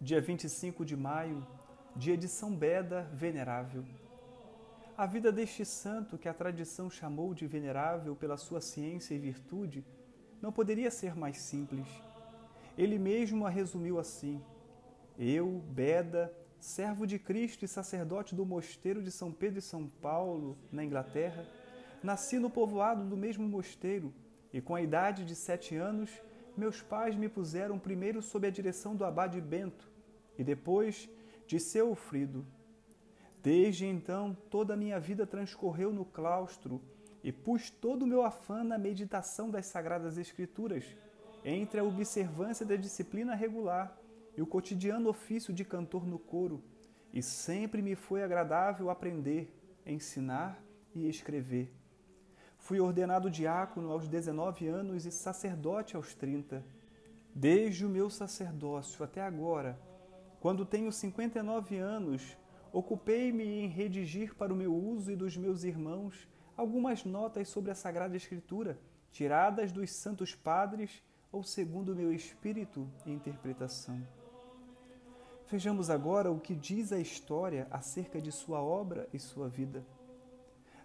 dia 25 de maio, dia de São Beda Venerável. A vida deste santo, que a tradição chamou de venerável pela sua ciência e virtude, não poderia ser mais simples. Ele mesmo a resumiu assim: Eu, Beda, servo de Cristo e sacerdote do mosteiro de São Pedro e São Paulo, na Inglaterra, nasci no povoado do mesmo mosteiro e, com a idade de sete anos, meus pais me puseram primeiro sob a direção do abade Bento e depois de seu Frido. Desde então, toda a minha vida transcorreu no claustro e pus todo o meu afã na meditação das Sagradas Escrituras, entre a observância da disciplina regular e o cotidiano ofício de cantor no coro, e sempre me foi agradável aprender, ensinar e escrever. Fui ordenado diácono aos 19 anos e sacerdote aos 30. Desde o meu sacerdócio até agora, quando tenho 59 anos, ocupei-me em redigir para o meu uso e dos meus irmãos algumas notas sobre a Sagrada Escritura, tiradas dos Santos Padres ou segundo o meu espírito e interpretação. Vejamos agora o que diz a história acerca de sua obra e sua vida.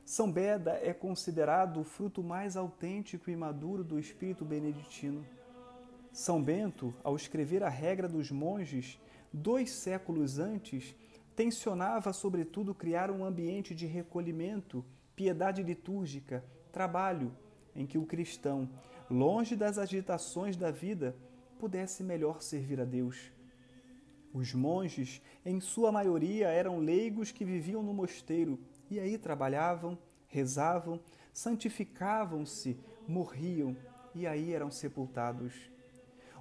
São Beda é considerado o fruto mais autêntico e maduro do espírito beneditino. São Bento, ao escrever a regra dos monges, dois séculos antes, tensionava sobretudo criar um ambiente de recolhimento, piedade litúrgica, trabalho, em que o cristão, longe das agitações da vida, pudesse melhor servir a Deus. Os monges, em sua maioria, eram leigos que viviam no mosteiro e aí trabalhavam, rezavam, santificavam-se, morriam e aí eram sepultados.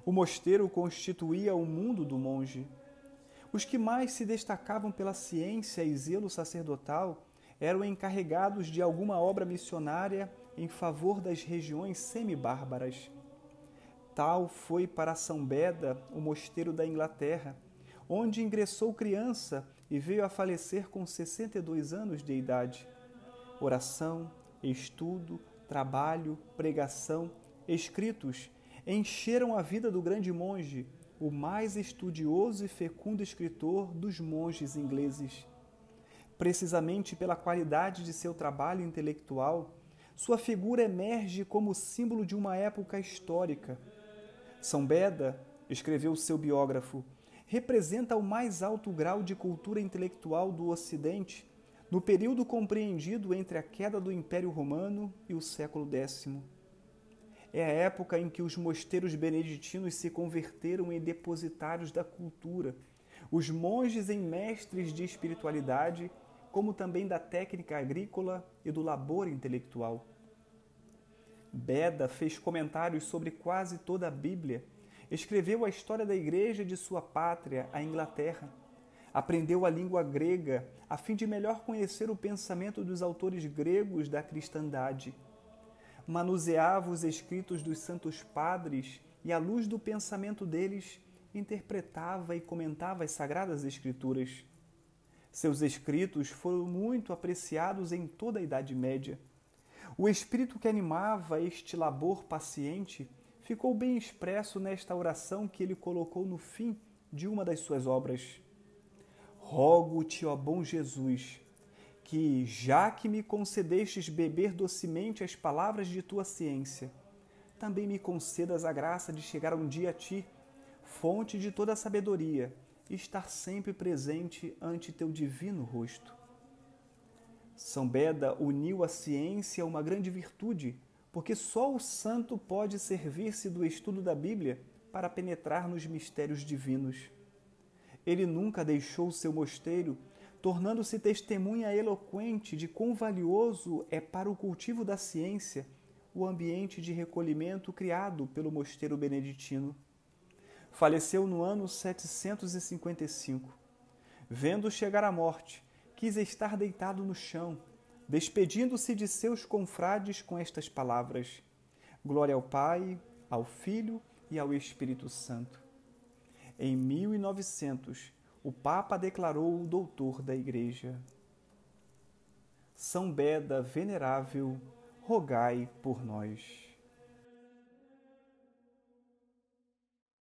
O mosteiro constituía o mundo do monge. Os que mais se destacavam pela ciência e zelo sacerdotal eram encarregados de alguma obra missionária em favor das regiões semibárbaras. Tal foi para São Beda o mosteiro da Inglaterra, onde ingressou criança e veio a falecer com 62 anos de idade. Oração, estudo, trabalho, pregação, escritos encheram a vida do grande monge, o mais estudioso e fecundo escritor dos monges ingleses. Precisamente pela qualidade de seu trabalho intelectual, sua figura emerge como símbolo de uma época histórica. São Beda, escreveu seu biógrafo, representa o mais alto grau de cultura intelectual do Ocidente no período compreendido entre a queda do Império Romano e o século X. É a época em que os mosteiros beneditinos se converteram em depositários da cultura, os monges em mestres de espiritualidade, como também da técnica agrícola e do labor intelectual. Beda fez comentários sobre quase toda a Bíblia Escreveu a história da igreja de sua pátria, a Inglaterra. Aprendeu a língua grega a fim de melhor conhecer o pensamento dos autores gregos da cristandade. Manuseava os escritos dos santos padres e, à luz do pensamento deles, interpretava e comentava as sagradas escrituras. Seus escritos foram muito apreciados em toda a Idade Média. O espírito que animava este labor paciente ficou bem expresso nesta oração que ele colocou no fim de uma das suas obras. Rogo-te, ó bom Jesus, que, já que me concedestes beber docemente as palavras de tua ciência, também me concedas a graça de chegar um dia a ti, fonte de toda a sabedoria, e estar sempre presente ante teu divino rosto. São Beda uniu a ciência a uma grande virtude porque só o santo pode servir-se do estudo da Bíblia para penetrar nos mistérios divinos. Ele nunca deixou seu mosteiro, tornando-se testemunha eloquente de quão valioso é para o cultivo da ciência o ambiente de recolhimento criado pelo mosteiro beneditino. Faleceu no ano 755. Vendo chegar a morte, quis estar deitado no chão despedindo-se de seus confrades com estas palavras: Glória ao Pai, ao Filho e ao Espírito Santo. Em 1900, o Papa declarou o doutor da Igreja. São Beda Venerável, rogai por nós.